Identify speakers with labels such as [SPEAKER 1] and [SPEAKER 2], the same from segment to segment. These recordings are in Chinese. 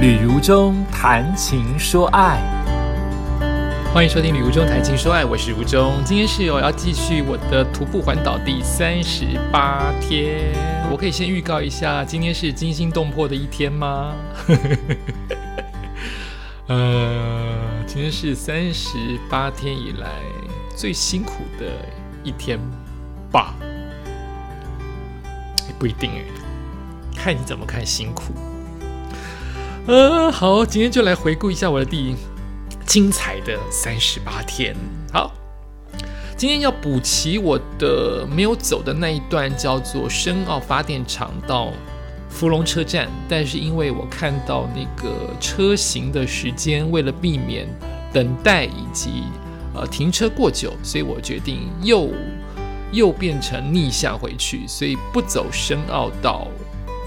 [SPEAKER 1] 旅如中谈情说爱，
[SPEAKER 2] 欢迎收听《旅如中谈情说爱》，我是如中。今天是我要继续我的徒步环岛第三十八天。我可以先预告一下，今天是惊心动魄的一天吗？呃，今天是三十八天以来最辛苦的一天吧？不一定哎，看你怎么看辛苦。呃，好，今天就来回顾一下我的第精彩的三十八天。好，今天要补齐我的没有走的那一段，叫做深澳发电厂到芙蓉车站。但是因为我看到那个车行的时间，为了避免等待以及呃停车过久，所以我决定又又变成逆向回去，所以不走深澳到。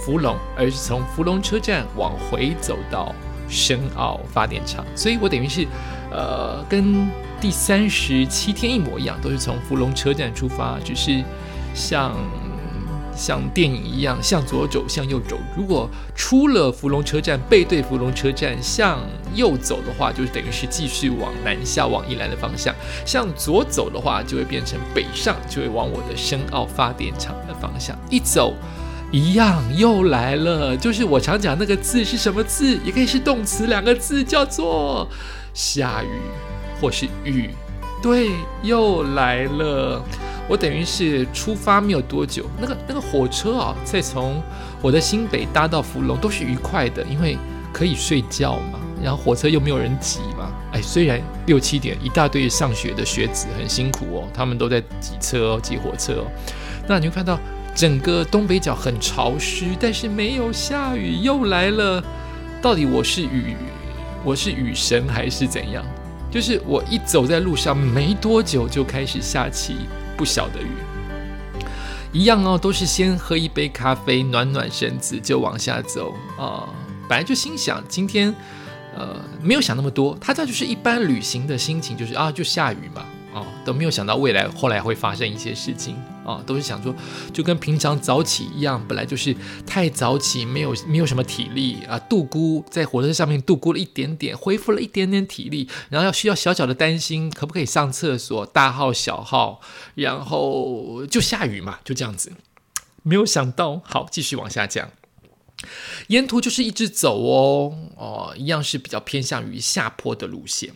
[SPEAKER 2] 芙蓉，而是从芙蓉车站往回走到深澳发电厂，所以我等于是，呃，跟第三十七天一模一样，都是从芙蓉车站出发，只是像像电影一样向左走，向右走。如果出了芙蓉车站，背对芙蓉车站向右走的话，就是等于是继续往南下，往宜兰的方向；向左走的话，就会变成北上，就会往我的深澳发电厂的方向一走。一样又来了，就是我常讲那个字是什么字，也可以是动词，两个字叫做下雨或是雨。对，又来了。我等于是出发没有多久，那个那个火车啊，再从我的新北搭到福隆都是愉快的，因为可以睡觉嘛，然后火车又没有人挤嘛。哎，虽然六七点一大堆上学的学子很辛苦哦，他们都在挤车挤火车哦，那你会看到。整个东北角很潮湿，但是没有下雨，又来了。到底我是雨，我是雨神还是怎样？就是我一走在路上，没多久就开始下起不小的雨。一样哦，都是先喝一杯咖啡暖暖身子，就往下走啊。本来就心想今天，呃，没有想那么多。他这就是一般旅行的心情，就是啊，就下雨嘛。哦，都没有想到未来后来会发生一些事情啊，都是想说就跟平常早起一样，本来就是太早起，没有没有什么体力啊，度估在火车上面度估了一点点，恢复了一点点体力，然后要需要小小的担心可不可以上厕所，大号小号，然后就下雨嘛，就这样子，没有想到，好，继续往下讲，沿途就是一直走哦，哦，一样是比较偏向于下坡的路线。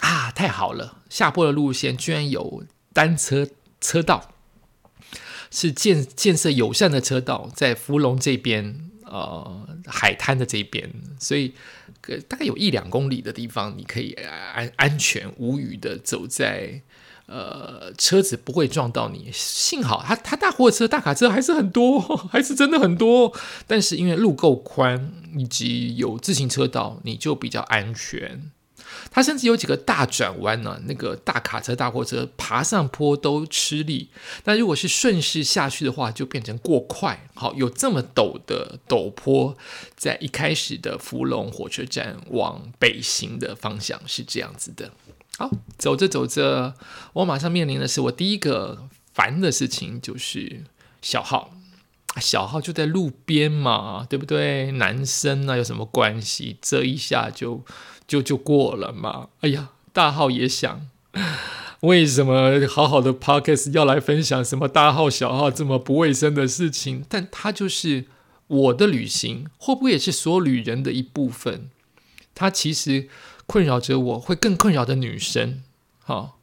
[SPEAKER 2] 啊，太好了！下坡的路线居然有单车车道，是建建设友善的车道，在芙蓉这边，呃，海滩的这边，所以大概有一两公里的地方，你可以安安全无虞的走在，呃，车子不会撞到你。幸好，它它大货车、大卡车还是很多，还是真的很多。但是因为路够宽，以及有自行车道，你就比较安全。它甚至有几个大转弯呢，那个大卡车、大货车爬上坡都吃力。但如果是顺势下去的话，就变成过快。好，有这么陡的陡坡，在一开始的福隆火车站往北行的方向是这样子的。好，走着走着，我马上面临的是我第一个烦的事情，就是小号。小号就在路边嘛，对不对？男生那有什么关系？这一下就。就就过了嘛。哎呀，大号也想，为什么好好的 podcast 要来分享什么大号小号这么不卫生的事情？但它就是我的旅行，会不会也是所有旅人的一部分？它其实困扰着我，会更困扰的女生。好，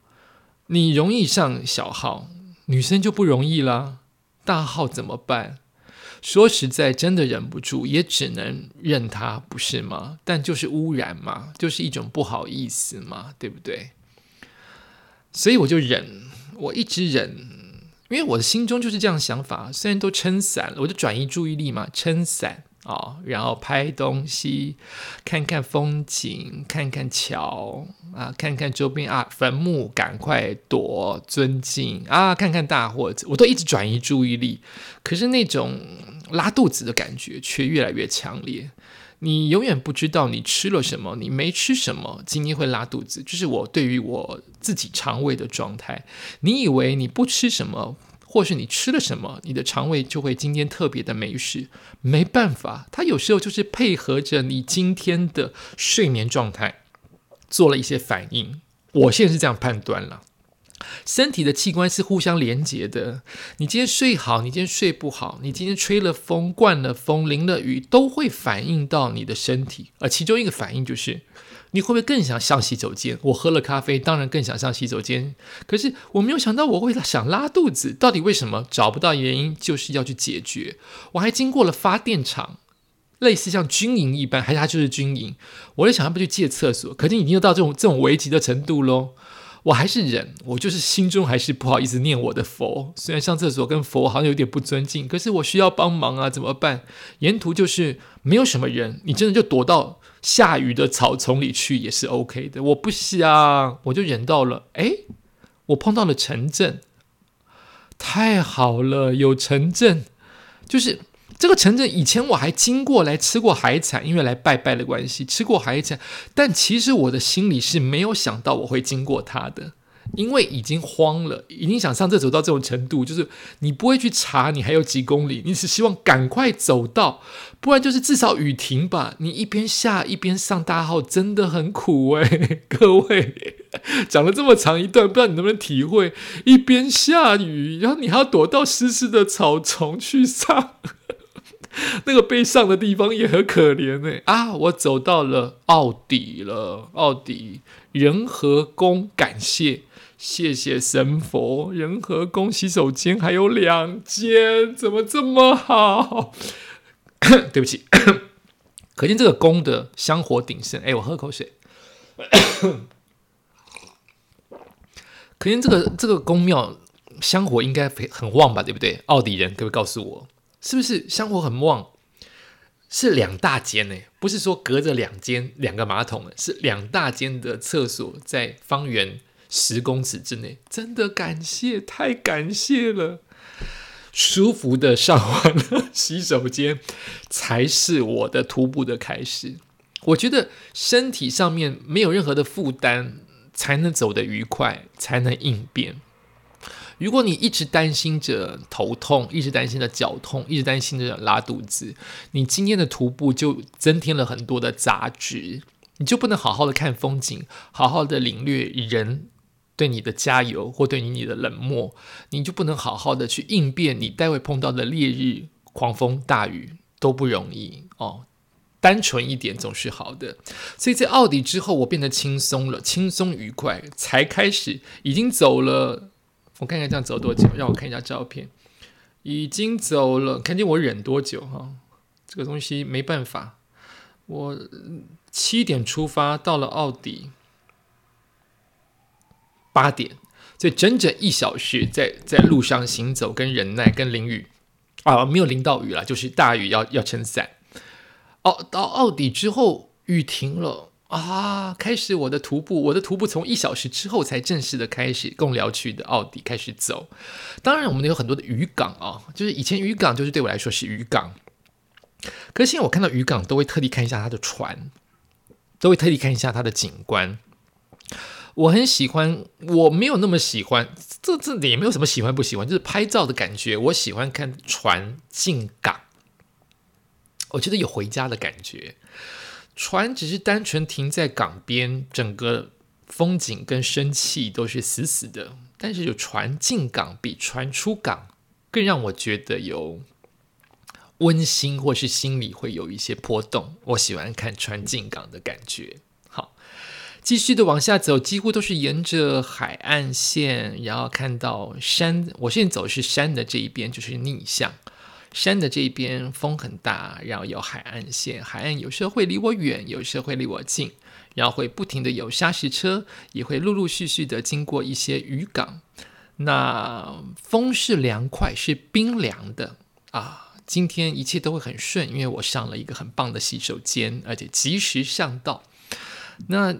[SPEAKER 2] 你容易上小号，女生就不容易啦。大号怎么办？说实在，真的忍不住，也只能认他，不是吗？但就是污染嘛，就是一种不好意思嘛，对不对？所以我就忍，我一直忍，因为我的心中就是这样想法。虽然都撑伞了，我就转移注意力嘛，撑伞。啊，然后拍东西，看看风景，看看桥啊，看看周边啊，坟墓，赶快躲，尊敬啊，看看大伙子，我都一直转移注意力。可是那种拉肚子的感觉却越来越强烈。你永远不知道你吃了什么，你没吃什么，今天会拉肚子。就是我对于我自己肠胃的状态。你以为你不吃什么？或是你吃了什么，你的肠胃就会今天特别的没事。没办法，它有时候就是配合着你今天的睡眠状态做了一些反应。我现在是这样判断了。身体的器官是互相连接的。你今天睡好，你今天睡不好，你今天吹了风、灌了风、淋了雨，都会反映到你的身体。而其中一个反应就是，你会不会更想上洗手间？我喝了咖啡，当然更想上洗手间。可是我没有想到我会想拉肚子，到底为什么？找不到原因，就是要去解决。我还经过了发电厂，类似像军营一般，还是它就是军营？我在想要不去借厕所，可是已经到这种这种危急的程度喽。我还是忍，我就是心中还是不好意思念我的佛。虽然上厕所跟佛好像有点不尊敬，可是我需要帮忙啊，怎么办？沿途就是没有什么人，你真的就躲到下雨的草丛里去也是 OK 的。我不想，我就忍到了。哎，我碰到了城镇，太好了，有城镇，就是。这个城镇以前我还经过来吃过海产，因为来拜拜的关系吃过海产，但其实我的心里是没有想到我会经过它的，因为已经慌了，已经想上厕所到这种程度，就是你不会去查你还有几公里，你只希望赶快走到，不然就是至少雨停吧。你一边下一边上大号真的很苦诶。各位讲了这么长一段，不知道你能不能体会，一边下雨，然后你还要躲到湿湿的草丛去上。那个被上的地方也很可怜呢。啊！我走到了奥迪了，奥迪仁和宫，感谢谢谢神佛，仁和宫洗手间还有两间，怎么这么好？对不起，可见这个宫的香火鼎盛。哎，我喝口水。可见这个这个宫庙香火应该很旺吧？对不对？奥迪人，可不可以告诉我？是不是香火很旺？是两大间呢，不是说隔着两间两个马桶，是两大间的厕所在方圆十公尺之内。真的感谢，太感谢了！舒服的上完了 洗手间，才是我的徒步的开始。我觉得身体上面没有任何的负担，才能走得愉快，才能应变。如果你一直担心着头痛，一直担心着脚痛，一直担心着拉肚子，你今天的徒步就增添了很多的杂质，你就不能好好的看风景，好好的领略人对你的加油或对你你的冷漠，你就不能好好的去应变你待会碰到的烈日、狂风、大雨都不容易哦。单纯一点总是好的，所以在奥迪之后，我变得轻松了，轻松愉快，才开始已经走了。我看看这样走多久？让我看一下照片，已经走了。看见我忍多久哈？这个东西没办法。我七点出发，到了奥迪八点，所以整整一小时在在路上行走，跟忍耐，跟淋雨啊，没有淋到雨了，就是大雨要要撑伞。哦，到奥迪之后雨停了。啊！开始我的徒步，我的徒步从一小时之后才正式的开始，共寮区的奥迪开始走。当然，我们有很多的渔港啊，就是以前渔港就是对我来说是渔港，可是现在我看到渔港都会特地看一下它的船，都会特地看一下它的景观。我很喜欢，我没有那么喜欢，这这也没有什么喜欢不喜欢，就是拍照的感觉。我喜欢看船进港，我觉得有回家的感觉。船只是单纯停在港边，整个风景跟生气都是死死的。但是有船进港，比船出港更让我觉得有温馨，或是心里会有一些波动。我喜欢看船进港的感觉。好，继续的往下走，几乎都是沿着海岸线，然后看到山。我现在走是山的这一边，就是逆向。山的这边风很大，然后有海岸线，海岸有时候会离我远，有时候会离我近，然后会不停的有砂石车，也会陆陆续续的经过一些渔港。那风是凉快，是冰凉的啊。今天一切都会很顺，因为我上了一个很棒的洗手间，而且及时上到。那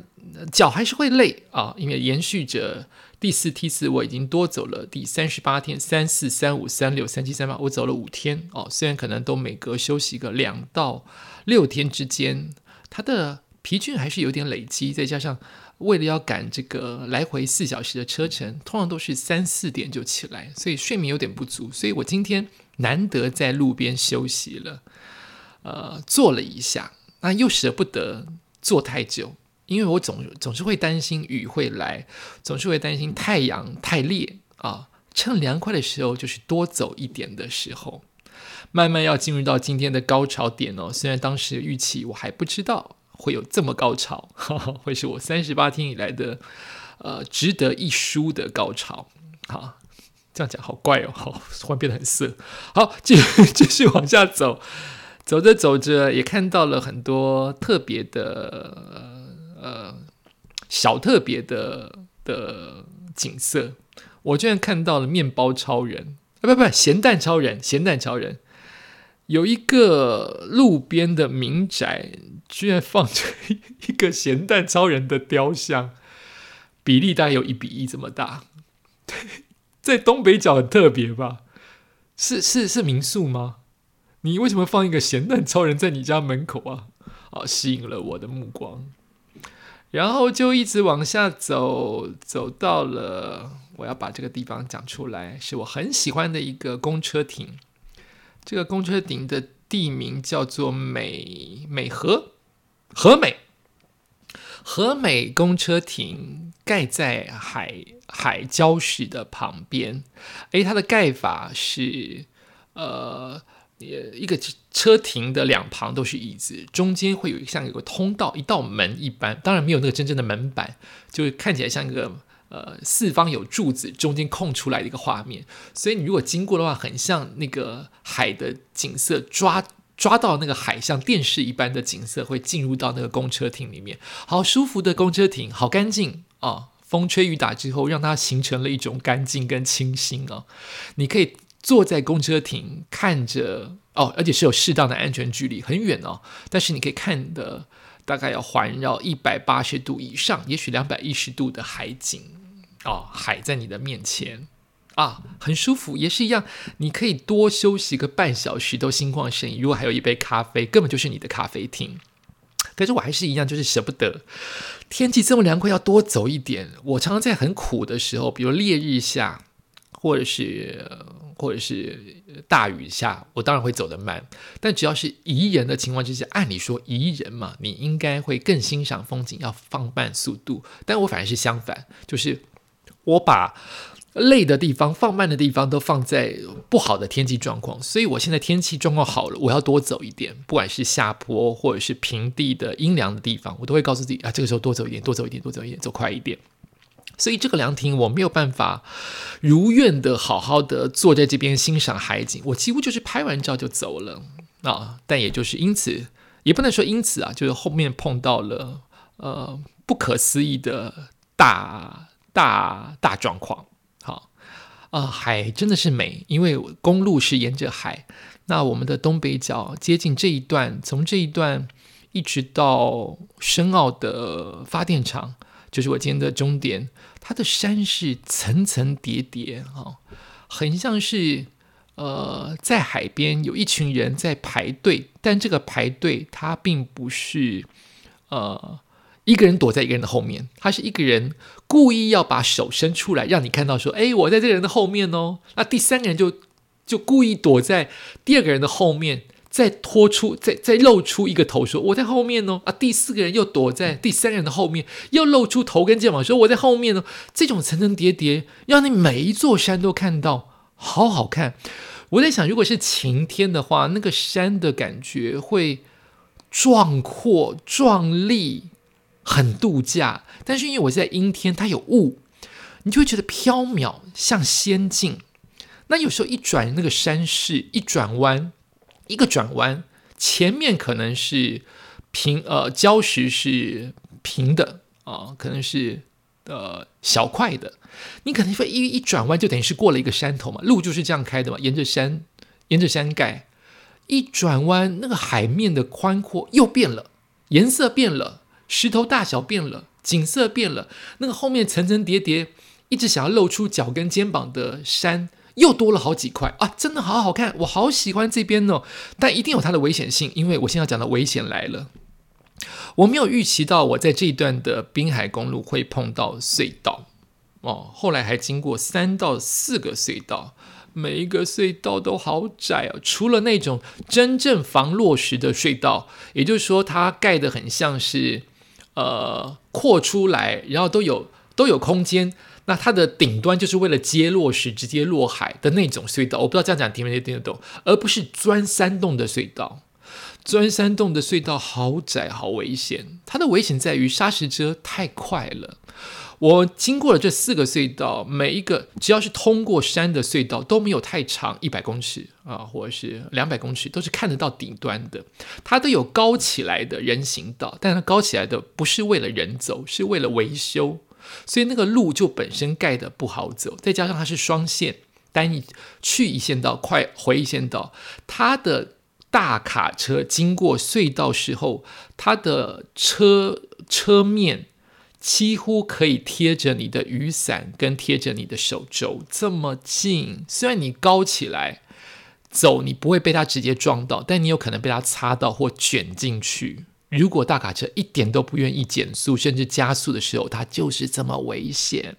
[SPEAKER 2] 脚还是会累啊，因为延续着。第四梯次我已经多走了第三十八天，三四三五三六三七三八，我走了五天哦。虽然可能都每隔休息个两到六天之间，他的疲倦还是有点累积，再加上为了要赶这个来回四小时的车程，通常都是三四点就起来，所以睡眠有点不足。所以我今天难得在路边休息了，呃，坐了一下，那又舍不得坐太久，因为我总总是会担心雨会来，总是会担心太阳太烈啊。趁凉快的时候，就是多走一点的时候，慢慢要进入到今天的高潮点哦。虽然当时预期我还不知道会有这么高潮，会是我三十八天以来的呃值得一输的高潮。好，这样讲好怪哦，好，突然变得很色。好，继续继续往下走，走着走着也看到了很多特别的呃小特别的的景色。我居然看到了面包超人啊，不不，咸蛋超人，咸蛋超人，有一个路边的民宅，居然放着一个咸蛋超人的雕像，比例大概有一比一这么大，在东北角很特别吧？是是是民宿吗？你为什么放一个咸蛋超人在你家门口啊？啊，吸引了我的目光，然后就一直往下走，走到了。我要把这个地方讲出来，是我很喜欢的一个公车亭。这个公车亭的地名叫做美美和和美和美公车亭，盖在海海礁石的旁边。诶，它的盖法是呃，一个车车停的两旁都是椅子，中间会有像有个通道，一道门一般，当然没有那个真正的门板，就看起来像一个。呃，四方有柱子，中间空出来的一个画面，所以你如果经过的话，很像那个海的景色，抓抓到那个海像电视一般的景色，会进入到那个公车亭里面，好舒服的公车亭，好干净啊！风吹雨打之后，让它形成了一种干净跟清新啊！你可以坐在公车亭，看着哦，而且是有适当的安全距离，很远哦，但是你可以看的大概要环绕一百八十度以上，也许两百一十度的海景。哦，海在你的面前啊，很舒服，也是一样。你可以多休息个半小时都心旷神怡。如果还有一杯咖啡，根本就是你的咖啡厅。可是我还是一样，就是舍不得。天气这么凉快，要多走一点。我常常在很苦的时候，比如烈日下，或者是或者是大雨下，我当然会走得慢。但只要是宜人的情况之下，按理说宜人嘛，你应该会更欣赏风景，要放慢速度。但我反而是相反，就是。我把累的地方、放慢的地方都放在不好的天气状况，所以我现在天气状况好了，我要多走一点，不管是下坡或者是平地的阴凉的地方，我都会告诉自己啊，这个时候多走一点，多走一点，多走一点，走快一点。所以这个凉亭我没有办法如愿的好好的坐在这边欣赏海景，我几乎就是拍完照就走了啊。但也就是因此，也不能说因此啊，就是后面碰到了呃不可思议的大。大大状况，好啊，海真的是美，因为公路是沿着海。那我们的东北角接近这一段，从这一段一直到深澳的发电厂，就是我今天的终点。它的山是层层叠叠，哈，很像是呃，在海边有一群人在排队，但这个排队它并不是呃。一个人躲在一个人的后面，他是一个人故意要把手伸出来，让你看到说：“哎，我在这个人的后面哦。”那第三个人就就故意躲在第二个人的后面，再拖出、再再露出一个头，说：“我在后面哦。”啊，第四个人又躲在第三人的后面，又露出头跟肩膀，说：“我在后面哦。”这种层层叠叠，让你每一座山都看到，好好看。我在想，如果是晴天的话，那个山的感觉会壮阔、壮丽。很度假，但是因为我在阴天，它有雾，你就会觉得飘渺，像仙境。那有时候一转那个山势，一转弯，一个转弯，前面可能是平呃礁石是平的啊，可能是呃小块的，你可能会一一转弯就等于是过了一个山头嘛，路就是这样开的嘛，沿着山沿着山盖，一转弯那个海面的宽阔又变了，颜色变了。石头大小变了，景色变了，那个后面层层叠叠，一直想要露出脚跟肩膀的山又多了好几块啊！真的好好看，我好喜欢这边哦。但一定有它的危险性，因为我现在讲的危险来了。我没有预期到我在这一段的滨海公路会碰到隧道哦，后来还经过三到四个隧道，每一个隧道都好窄啊，除了那种真正防落石的隧道，也就是说它盖的很像是呃扩出来，然后都有都有空间。那它的顶端就是为了接落石直接落海的那种隧道，我不知道这样讲听没听得懂，而不是钻山洞的隧道。钻山洞的隧道好窄，好危险。它的危险在于砂石车太快了。我经过了这四个隧道，每一个只要是通过山的隧道都没有太长，一百公尺啊，或者是两百公尺，都是看得到顶端的。它都有高起来的人行道，但它高起来的不是为了人走，是为了维修。所以那个路就本身盖的不好走，再加上它是双线单一去一线道，快回一线道，它的大卡车经过隧道时候，它的车车面几乎可以贴着你的雨伞跟贴着你的手肘这么近。虽然你高起来走，你不会被它直接撞到，但你有可能被它擦到或卷进去。如果大卡车一点都不愿意减速，甚至加速的时候，它就是这么危险。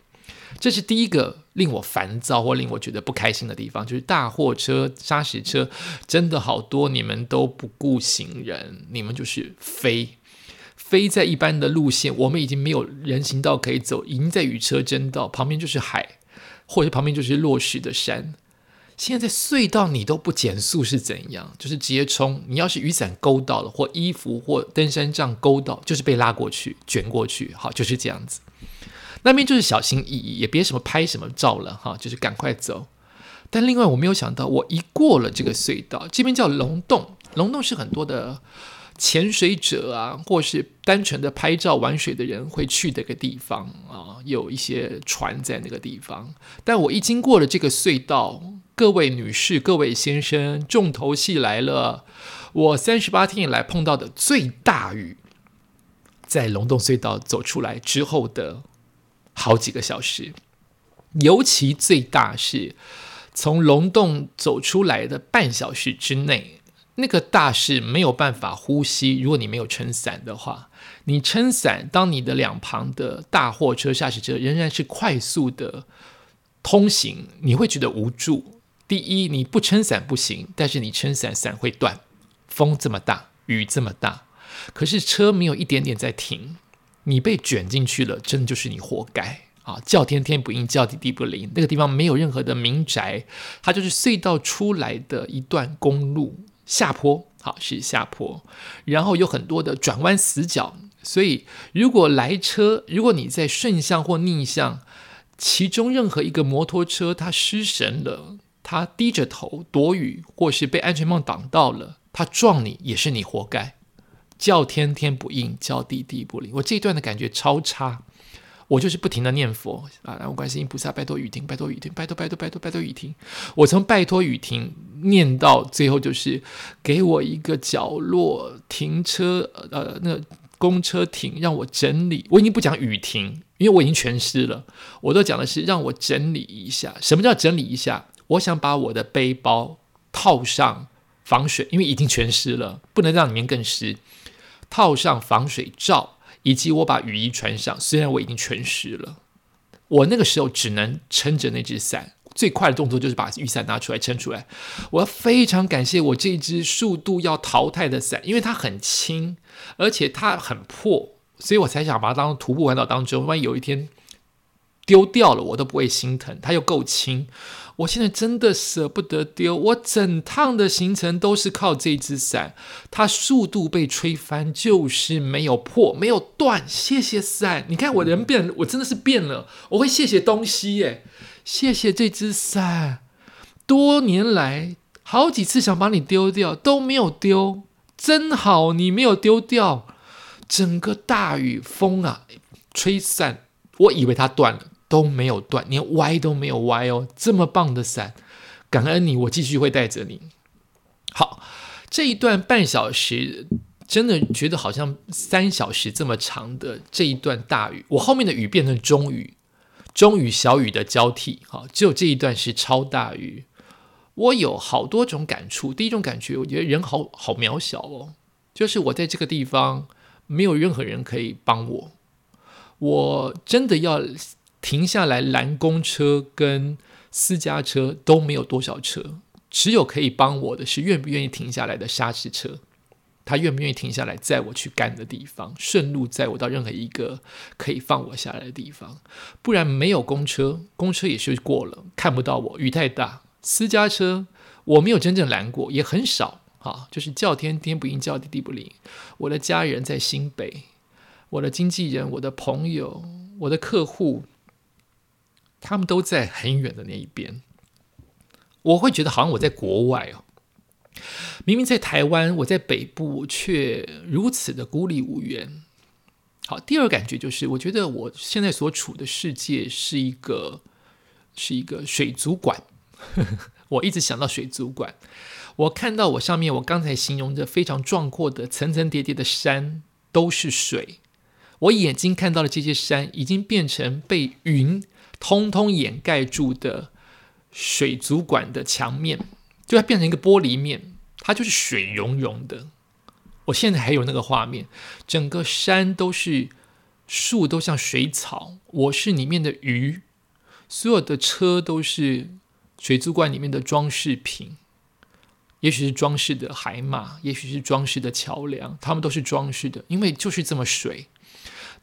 [SPEAKER 2] 这是第一个令我烦躁或令我觉得不开心的地方，就是大货车、砂石车真的好多，你们都不顾行人，你们就是飞飞在一般的路线，我们已经没有人行道可以走，已经在与车争道，旁边就是海，或者旁边就是落石的山。现在隧道你都不减速是怎样？就是直接冲。你要是雨伞勾到了，或衣服或登山杖勾到，就是被拉过去、卷过去。好，就是这样子。那边就是小心翼翼，也别什么拍什么照了哈，就是赶快走。但另外我没有想到，我一过了这个隧道，这边叫龙洞，龙洞是很多的。潜水者啊，或是单纯的拍照玩水的人会去的一个地方啊，有一些船在那个地方。但我一经过了这个隧道，各位女士、各位先生，重头戏来了！我三十八天以来碰到的最大雨，在龙洞隧道走出来之后的好几个小时，尤其最大是从龙洞走出来的半小时之内。那个大是没有办法呼吸。如果你没有撑伞的话，你撑伞，当你的两旁的大货车、驾驶车仍然是快速的通行，你会觉得无助。第一，你不撑伞不行，但是你撑伞伞会断。风这么大，雨这么大，可是车没有一点点在停，你被卷进去了，真的就是你活该啊！叫天天不应，叫地地不灵。那个地方没有任何的民宅，它就是隧道出来的一段公路。下坡，好是下坡，然后有很多的转弯死角，所以如果来车，如果你在顺向或逆向，其中任何一个摩托车它失神了，他低着头躲雨，或是被安全帽挡到了，他撞你也是你活该。叫天天不应，叫地地不灵，我这一段的感觉超差。我就是不停的念佛啊，然后观世音菩萨，拜托雨停，拜托雨停，拜托拜托拜托拜托雨停。我从拜托雨停念到最后，就是给我一个角落停车，呃，那公车停，让我整理。我已经不讲雨停，因为我已经全湿了。我都讲的是让我整理一下。什么叫整理一下？我想把我的背包套上防水，因为已经全湿了，不能让里面更湿。套上防水罩。以及我把雨衣穿上，虽然我已经全湿了，我那个时候只能撑着那只伞。最快的动作就是把雨伞拿出来撑出来。我要非常感谢我这只速度要淘汰的伞，因为它很轻，而且它很破，所以我才想把它当徒步环岛当中，万一有一天丢掉了，我都不会心疼。它又够轻。我现在真的舍不得丢，我整趟的行程都是靠这只伞，它速度被吹翻就是没有破，没有断。谢谢伞，你看我人变，我真的是变了。我会谢谢东西耶，谢谢这只伞。多年来好几次想把你丢掉都没有丢，真好，你没有丢掉。整个大雨风啊，吹散，我以为它断了。都没有断，连歪都没有歪哦！这么棒的伞，感恩你，我继续会带着你。好，这一段半小时，真的觉得好像三小时这么长的这一段大雨，我后面的雨变成中雨、中雨、小雨的交替。好，只有这一段是超大雨。我有好多种感触。第一种感觉，我觉得人好好渺小哦，就是我在这个地方没有任何人可以帮我。我真的要停下来拦公车跟私家车都没有多少车，只有可以帮我的是愿不愿意停下来的砂石车。他愿不愿意停下来载我去干的地方，顺路载我到任何一个可以放我下来的地方？不然没有公车，公车也是过了，看不到我，雨太大。私家车我没有真正拦过，也很少啊，就是叫天天不应，叫地地不灵。我的家人在新北，我的经纪人、我的朋友、我的客户，他们都在很远的那一边，我会觉得好像我在国外哦。明明在台湾，我在北部，却如此的孤立无援。好，第二感觉就是，我觉得我现在所处的世界是一个是一个水族馆。我一直想到水族馆，我看到我上面我刚才形容的非常壮阔的层层叠叠的山都是水，我眼睛看到的这些山已经变成被云通通掩盖住的水族馆的墙面。就它变成一个玻璃面，它就是水溶溶的。我现在还有那个画面，整个山都是树，都像水草。我是里面的鱼，所有的车都是水族馆里面的装饰品，也许是装饰的海马，也许是装饰的桥梁，它们都是装饰的，因为就是这么水。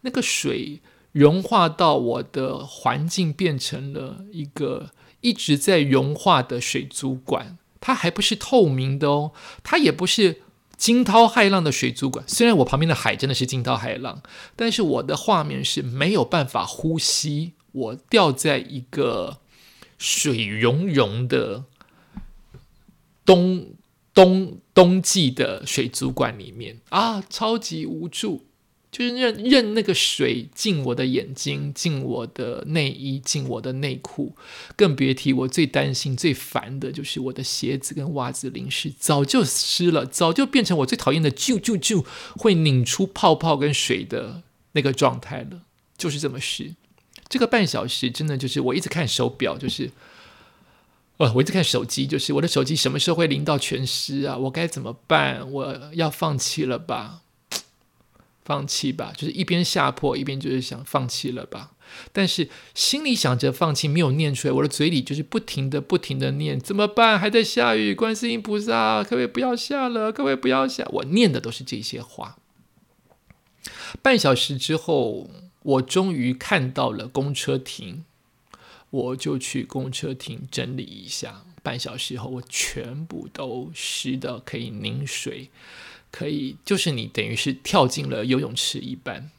[SPEAKER 2] 那个水融化到我的环境，变成了一个一直在融化的水族馆。它还不是透明的哦，它也不是惊涛骇浪的水族馆。虽然我旁边的海真的是惊涛骇浪，但是我的画面是没有办法呼吸。我掉在一个水溶溶的冬冬冬季的水族馆里面啊，超级无助。就是任任那个水进我的眼睛，进我的内衣，进我的内裤，更别提我最担心、最烦的就是我的鞋子跟袜子淋湿，早就湿了，早就变成我最讨厌的啾啾啾会拧出泡泡跟水的那个状态了，就是这么湿。这个半小时真的就是我一直看手表，就是哦，我一直看手机，就是我的手机什么时候会淋到全湿啊？我该怎么办？我要放弃了吧？放弃吧，就是一边下破一边就是想放弃了吧。但是心里想着放弃，没有念出来。我的嘴里就是不停的、不停的念：怎么办？还在下雨，观世音菩萨，可不可以不要下了？可不可以不要下？我念的都是这些话。半小时之后，我终于看到了公车亭，我就去公车亭整理一下。半小时后，我全部都湿的可以凝水。可以，就是你等于是跳进了游泳池一般。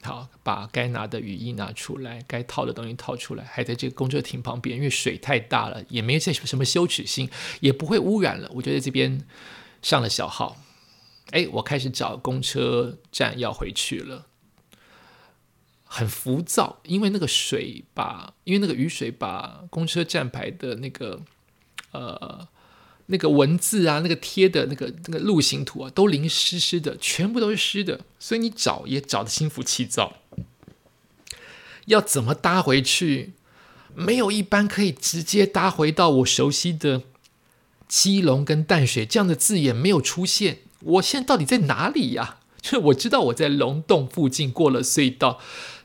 [SPEAKER 2] 好，把该拿的雨衣拿出来，该套的东西套出来，还在这个公车亭旁边，因为水太大了，也没有什么羞耻心，也不会污染了。我觉得这边上了小号，哎，我开始找公车站要回去了，很浮躁，因为那个水把，因为那个雨水把公车站牌的那个呃。那个文字啊，那个贴的那个那个路行图啊，都淋湿湿的，全部都是湿的，所以你找也找的心浮气躁。要怎么搭回去？没有一班可以直接搭回到我熟悉的基隆跟淡水这样的字眼没有出现。我现在到底在哪里呀？就我知道我在龙洞附近过了隧道，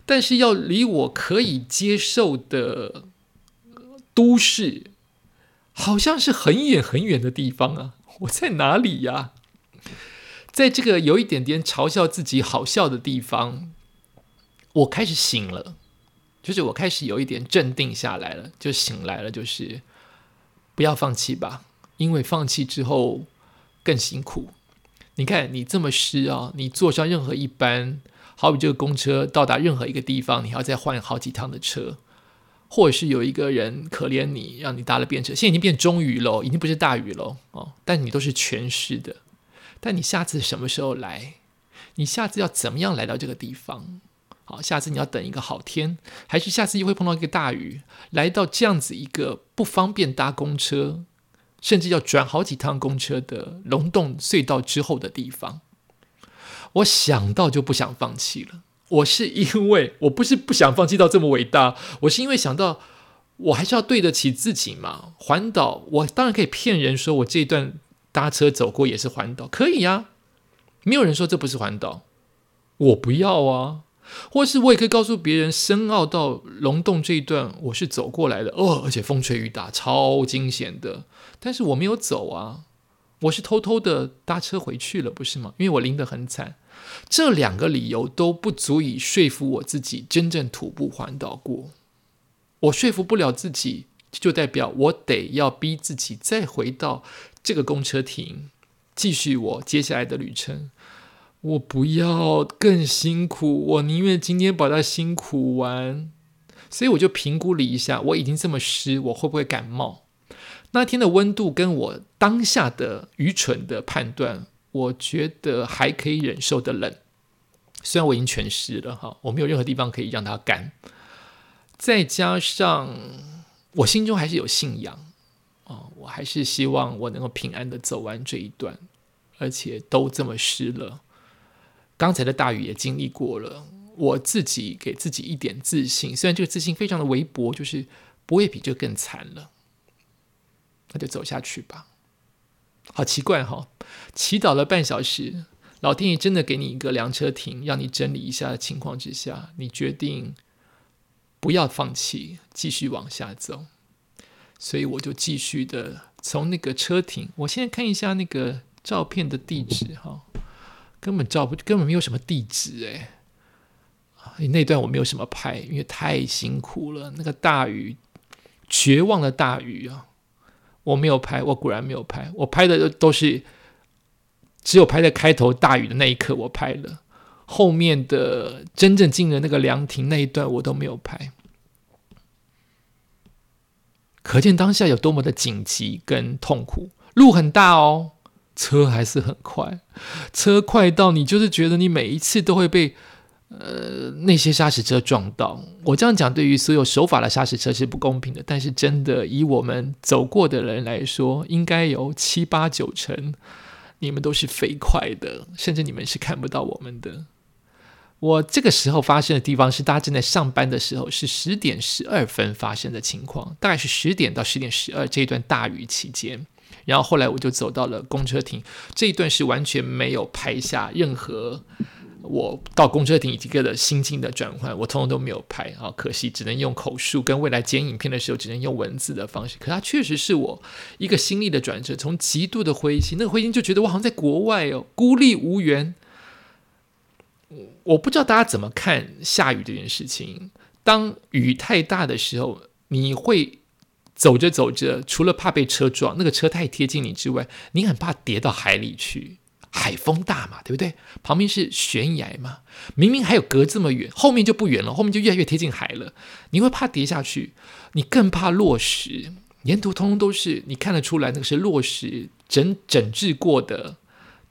[SPEAKER 2] 但是要离我可以接受的都市。好像是很远很远的地方啊！我在哪里呀？在这个有一点点嘲笑自己好笑的地方，我开始醒了，就是我开始有一点镇定下来了，就醒来了，就是不要放弃吧，因为放弃之后更辛苦。你看，你这么湿啊，你坐上任何一班，好比这个公车到达任何一个地方，你还要再换好几趟的车。或者是有一个人可怜你，让你搭了便车，现在已经变中雨了，已经不是大雨了哦。但你都是全湿的。但你下次什么时候来？你下次要怎么样来到这个地方？好，下次你要等一个好天，还是下次又会碰到一个大雨？来到这样子一个不方便搭公车，甚至要转好几趟公车的龙洞隧道之后的地方，我想到就不想放弃了。我是因为我不是不想放弃到这么伟大，我是因为想到我还是要对得起自己嘛。环岛，我当然可以骗人说我这一段搭车走过也是环岛，可以呀。没有人说这不是环岛，我不要啊。或是我也可以告诉别人，深澳到龙洞这一段我是走过来的哦，而且风吹雨打，超惊险的。但是我没有走啊，我是偷偷的搭车回去了，不是吗？因为我淋得很惨。这两个理由都不足以说服我自己真正徒步环岛过。我说服不了自己，就代表我得要逼自己再回到这个公车亭，继续我接下来的旅程。我不要更辛苦，我宁愿今天把它辛苦完。所以我就评估了一下，我已经这么湿，我会不会感冒？那天的温度跟我当下的愚蠢的判断，我觉得还可以忍受的冷。虽然我已经全湿了哈，我没有任何地方可以让它干。再加上我心中还是有信仰哦，我还是希望我能够平安的走完这一段，而且都这么湿了。刚才的大雨也经历过了，我自己给自己一点自信，虽然这个自信非常的微薄，就是不会比这更惨了，那就走下去吧。好奇怪哈，祈祷了半小时，老天爷真的给你一个凉车停，让你整理一下的情况之下，你决定不要放弃，继续往下走。所以我就继续的从那个车停，我现在看一下那个照片的地址哈。根本照不，根本没有什么地址哎，那段我没有什么拍，因为太辛苦了。那个大雨，绝望的大雨啊，我没有拍，我果然没有拍。我拍的都是只有拍在开头大雨的那一刻我拍了，后面的真正进了那个凉亭那一段我都没有拍。可见当下有多么的紧急跟痛苦，路很大哦。车还是很快，车快到你就是觉得你每一次都会被呃那些砂石车撞到。我这样讲对于所有守法的砂石车是不公平的，但是真的以我们走过的人来说，应该有七八九成你们都是飞快的，甚至你们是看不到我们的。我这个时候发生的地方是大家正在上班的时候，是十点十二分发生的情况，大概是十点到十点十二这一段大雨期间。然后后来我就走到了公车亭，这一段是完全没有拍下任何我到公车亭一个的心境的转换，我通通都没有拍啊，可惜只能用口述，跟未来剪影片的时候只能用文字的方式。可它确实是我一个心力的转折，从极度的灰心，那个灰心就觉得我好像在国外哦，孤立无援。我不知道大家怎么看下雨这件事情，当雨太大的时候，你会。走着走着，除了怕被车撞，那个车太贴近你之外，你很怕跌到海里去。海风大嘛，对不对？旁边是悬崖嘛，明明还有隔这么远，后面就不远了，后面就越来越贴近海了。你会怕跌下去，你更怕落石。沿途通通都是，你看得出来，那个是落石整整治过的。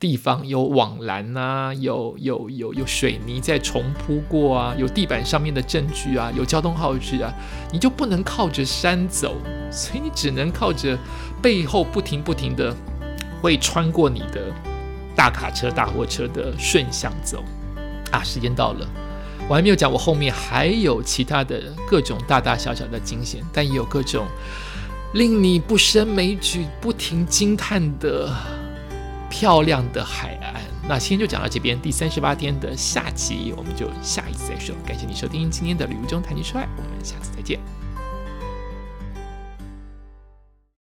[SPEAKER 2] 地方有网栏啊，有有有有水泥在重铺过啊，有地板上面的证据啊，有交通号志啊，你就不能靠着山走，所以你只能靠着背后不停不停的会穿过你的大卡车、大货车的顺向走啊。时间到了，我还没有讲，我后面还有其他的各种大大小小的惊险，但也有各种令你不胜枚举、不停惊叹的。漂亮的海岸，那今天就讲到这边，第三十八天的下集，我们就下一次再说。感谢你收听今天的旅游中谈情说爱，我们下次再见。